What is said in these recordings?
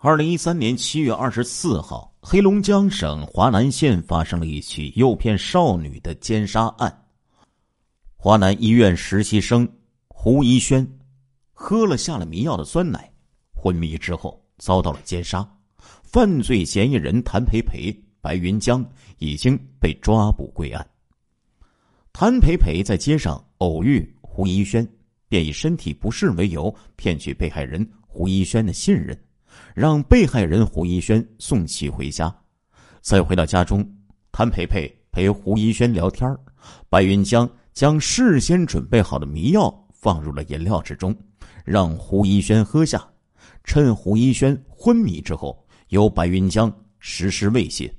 二零一三年七月二十四号，黑龙江省华南县发生了一起诱骗少女的奸杀案。华南医院实习生胡一轩喝了下了迷药的酸奶，昏迷之后遭到了奸杀。犯罪嫌疑人谭培培、白云江已经被抓捕归案。谭培培在街上偶遇胡一轩，便以身体不适为由骗取被害人胡一轩的信任。让被害人胡一轩送其回家，再回到家中，谭培培陪胡一轩聊天白云江将事先准备好的迷药放入了饮料之中，让胡一轩喝下。趁胡一轩昏迷之后，由白云江实施猥亵。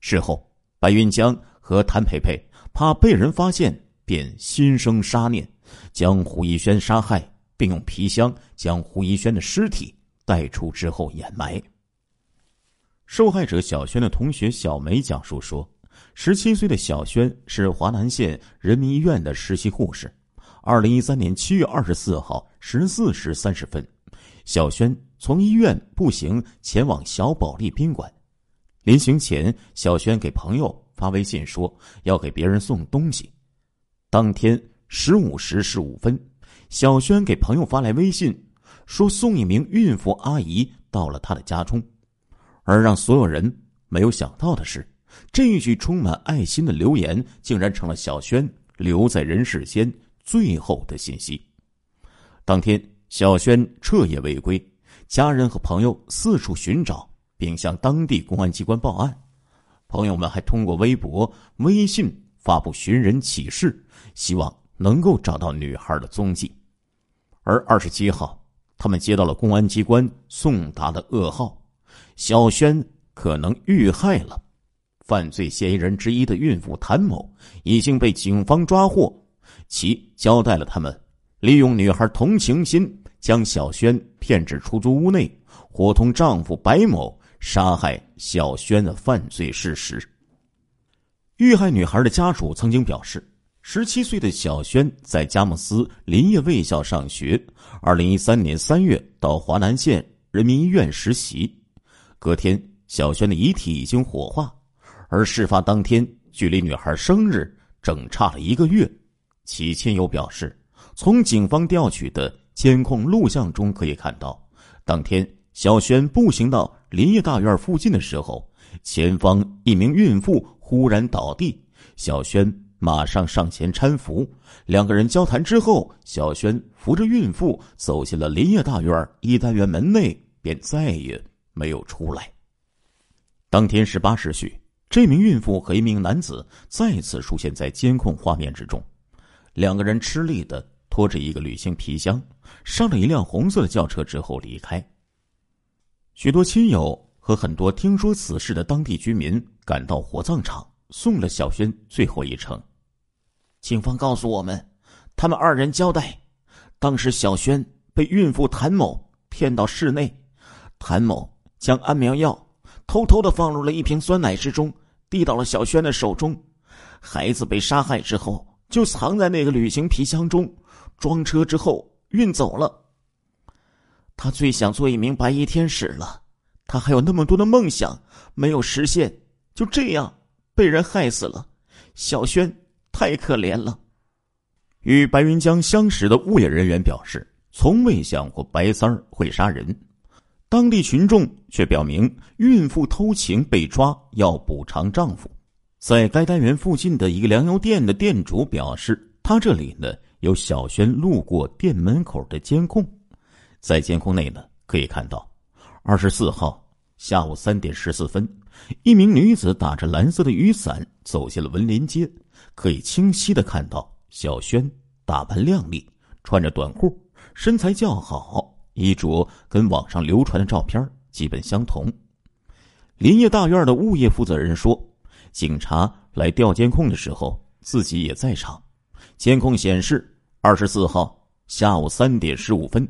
事后，白云江和谭培培怕被人发现，便心生杀念，将胡一轩杀害，并用皮箱将胡一轩的尸体。带出之后掩埋。受害者小轩的同学小梅讲述说：“十七岁的小轩是华南县人民医院的实习护士。二零一三年七月二十四号十四时三十分，小轩从医院步行前往小保利宾馆。临行前，小轩给朋友发微信说要给别人送东西。当天十五时十五分，小轩给朋友发来微信。”说送一名孕妇阿姨到了他的家中，而让所有人没有想到的是，这一句充满爱心的留言竟然成了小轩留在人世间最后的信息。当天，小轩彻夜未归，家人和朋友四处寻找，并向当地公安机关报案。朋友们还通过微博、微信发布寻人启事，希望能够找到女孩的踪迹。而二十七号。他们接到了公安机关送达的噩耗，小轩可能遇害了。犯罪嫌疑人之一的孕妇谭某已经被警方抓获，其交代了他们利用女孩同情心将小轩骗至出租屋内，伙同丈夫白某杀害小轩的犯罪事实。遇害女孩的家属曾经表示。十七岁的小轩在佳木斯林业卫校上学。二零一三年三月到华南县人民医院实习。隔天，小轩的遗体已经火化，而事发当天距离女孩生日整差了一个月。其亲友表示，从警方调取的监控录像中可以看到，当天小轩步行到林业大院附近的时候，前方一名孕妇忽然倒地，小轩。马上上前搀扶，两个人交谈之后，小轩扶着孕妇走进了林业大院一单元门内，便再也没有出来。当天十八时许，这名孕妇和一名男子再次出现在监控画面之中，两个人吃力的拖着一个旅行皮箱，上了一辆红色的轿车之后离开。许多亲友和很多听说此事的当地居民赶到火葬场，送了小轩最后一程。警方告诉我们，他们二人交代，当时小轩被孕妇谭某骗到室内，谭某将安眠药偷偷的放入了一瓶酸奶之中，递到了小轩的手中。孩子被杀害之后，就藏在那个旅行皮箱中，装车之后运走了。他最想做一名白衣天使了，他还有那么多的梦想没有实现，就这样被人害死了。小轩。太可怜了。与白云江相识的物业人员表示，从未想过白三儿会杀人。当地群众却表明，孕妇偷情被抓要补偿丈夫。在该单元附近的一个粮油店的店主表示，他这里呢有小轩路过店门口的监控，在监控内呢可以看到，二十四号下午三点十四分，一名女子打着蓝色的雨伞走进了文林街。可以清晰的看到，小轩打扮靓丽，穿着短裤，身材较好，衣着跟网上流传的照片基本相同。林业大院的物业负责人说，警察来调监控的时候，自己也在场。监控显示，二十四号下午三点十五分，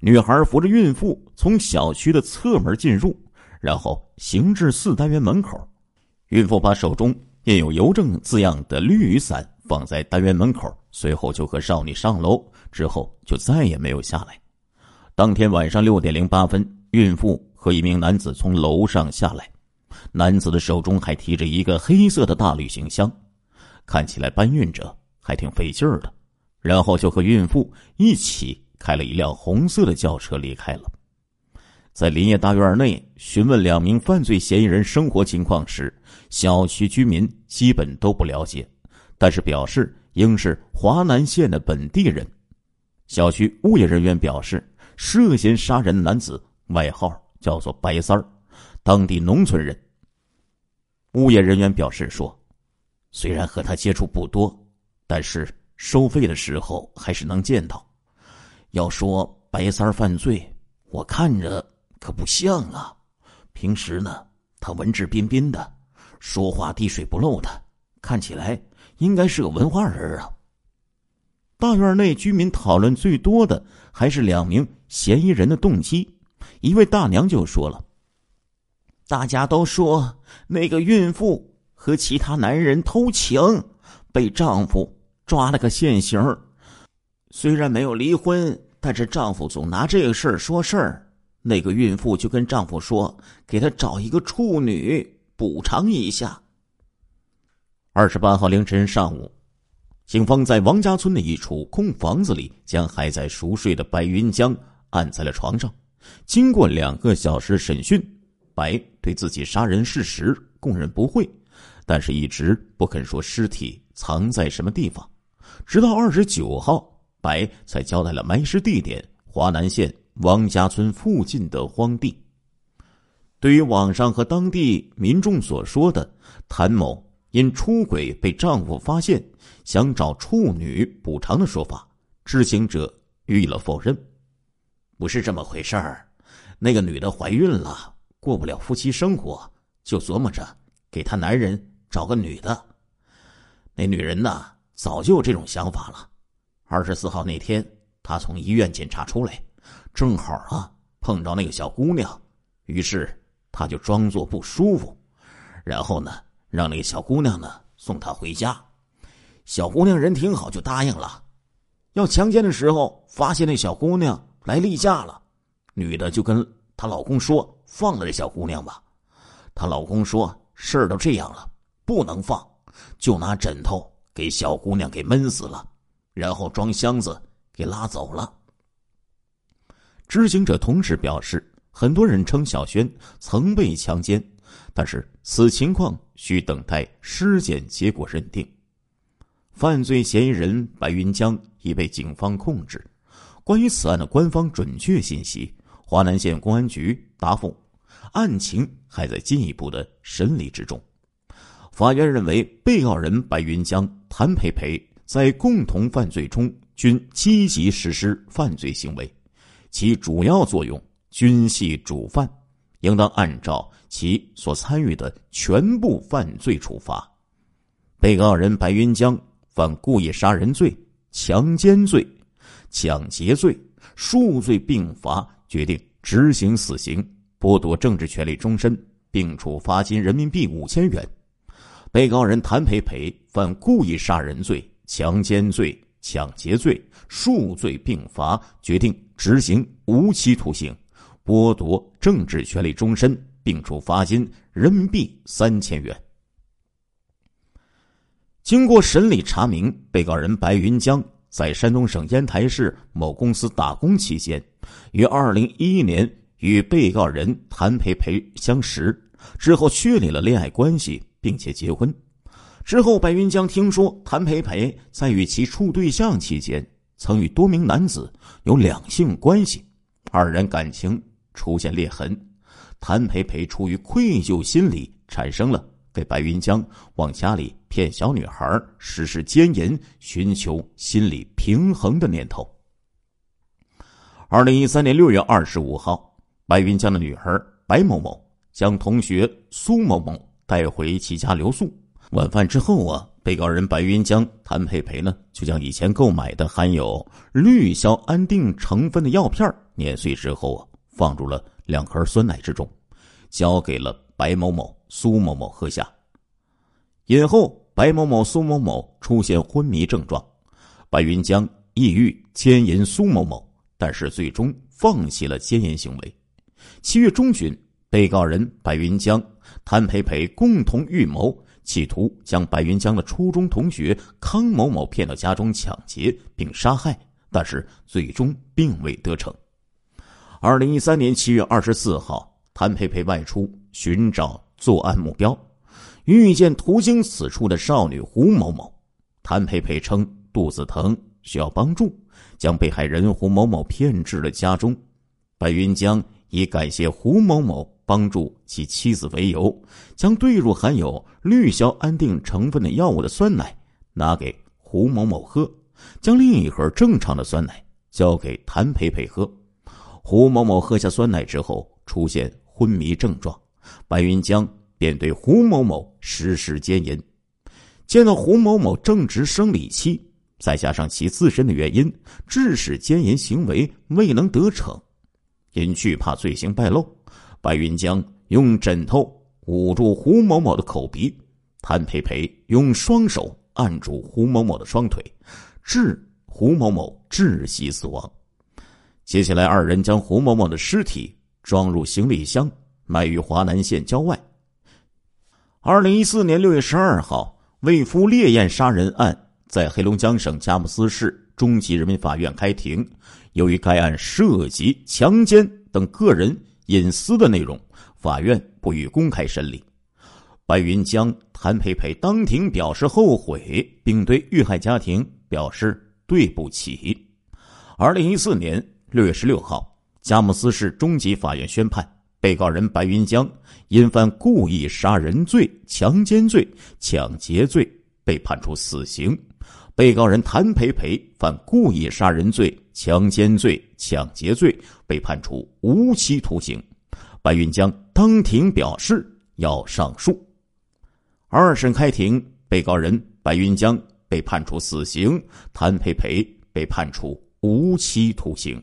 女孩扶着孕妇从小区的侧门进入，然后行至四单元门口，孕妇把手中。印有邮政字样的绿雨伞放在单元门口，随后就和少女上楼，之后就再也没有下来。当天晚上六点零八分，孕妇和一名男子从楼上下来，男子的手中还提着一个黑色的大旅行箱，看起来搬运着还挺费劲儿的。然后就和孕妇一起开了一辆红色的轿车离开了。在林业大院内询问两名犯罪嫌疑人生活情况时，小区居民基本都不了解，但是表示应是华南县的本地人。小区物业人员表示，涉嫌杀人男子外号叫做“白三儿”，当地农村人。物业人员表示说：“虽然和他接触不多，但是收费的时候还是能见到。要说白三儿犯罪，我看着可不像啊。平时呢，他文质彬彬的，说话滴水不漏的，看起来应该是个文化人啊。”大院内居民讨论最多的还是两名嫌疑人的动机。一位大娘就说了：“大家都说那个孕妇和其他男人偷情，被丈夫抓了个现行。虽然没有离婚，但是丈夫总拿这个事儿说事儿。那个孕妇就跟丈夫说，给他找一个处女补偿一下。”二十八号凌晨上午。警方在王家村的一处空房子里，将还在熟睡的白云江按在了床上。经过两个小时审讯，白对自己杀人事实供认不讳，但是一直不肯说尸体藏在什么地方。直到二十九号，白才交代了埋尸地点：华南县王家村附近的荒地。对于网上和当地民众所说的谭某。因出轨被丈夫发现，想找处女补偿的说法，知情者予以了否认。不是这么回事儿，那个女的怀孕了，过不了夫妻生活，就琢磨着给她男人找个女的。那女人呢，早就有这种想法了。二十四号那天，她从医院检查出来，正好啊碰着那个小姑娘，于是她就装作不舒服，然后呢。让那个小姑娘呢送她回家，小姑娘人挺好，就答应了。要强奸的时候，发现那小姑娘来例假了，女的就跟她老公说：“放了这小姑娘吧。”她老公说：“事儿都这样了，不能放，就拿枕头给小姑娘给闷死了，然后装箱子给拉走了。”知情者同时表示，很多人称小轩曾被强奸。但是此情况需等待尸检结果认定。犯罪嫌疑人白云江已被警方控制。关于此案的官方准确信息，华南县公安局答复：案情还在进一步的审理之中。法院认为，被告人白云江、谭培培在共同犯罪中均积极实施犯罪行为，其主要作用均系主犯。应当按照其所参与的全部犯罪处罚。被告人白云江犯故意杀人罪、强奸罪、抢劫罪，数罪并罚，决定执行死刑，剥夺政治权利终身，并处罚金人民币五千元。被告人谭培培犯故意杀人罪、强奸罪、抢劫罪，数罪并罚，决定执行无期徒刑。剥夺政治权利终身，并处罚金人民币三千元。经过审理查明，被告人白云江在山东省烟台市某公司打工期间，于二零一一年与被告人谭培培相识，之后确立了恋爱关系，并且结婚。之后，白云江听说谭培培在与其处对象期间，曾与多名男子有两性关系，二人感情。出现裂痕，谭培培出于愧疚心理，产生了给白云江往家里骗小女孩实施奸淫、寻求心理平衡的念头。二零一三年六月二十五号，白云江的女儿白某某将同学苏某某带回其家留宿。晚饭之后啊，被告人白云江、谭培培呢，就将以前购买的含有氯硝安定成分的药片碾碎之后啊。放入了两盒酸奶之中，交给了白某某、苏某某喝下。饮后，白某某、苏某某出现昏迷症状，白云江意欲奸淫苏某某，但是最终放弃了奸淫行为。七月中旬，被告人白云江、谭培培共同预谋，企图将白云江的初中同学康某某骗到家中抢劫并杀害，但是最终并未得逞。二零一三年七月二十四号，谭培培外出寻找作案目标，遇见途经此处的少女胡某某。谭培培称肚子疼，需要帮助，将被害人胡某某骗至了家中。白云江以感谢胡某某帮助其妻子为由，将兑入含有氯硝安定成分的药物的酸奶拿给胡某某喝，将另一盒正常的酸奶交给谭培培喝。胡某某喝下酸奶之后出现昏迷症状，白云江便对胡某某实施奸淫。见到胡某某正值生理期，再加上其自身的原因，致使奸淫行为未能得逞。因惧怕罪行败露，白云江用枕头捂住胡某某的口鼻，谭培培用双手按住胡某某的双腿，致胡某某窒息死亡。接下来，二人将胡某某的尸体装入行李箱，埋于华南县郊外。二零一四年六月十二号，为夫烈焰杀人案在黑龙江省佳木斯市中级人民法院开庭。由于该案涉及强奸等个人隐私的内容，法院不予公开审理。白云江、谭培培当庭表示后悔，并对遇害家庭表示对不起。二零一四年。六月十六号，佳木斯市中级法院宣判，被告人白云江因犯故意杀人罪、强奸罪、抢劫罪，被判处死刑；被告人谭培培犯故意杀人罪、强奸罪、抢劫罪，被判处无期徒刑。白云江当庭表示要上诉。二审开庭，被告人白云江被判处死刑，谭培培被判处无期徒刑。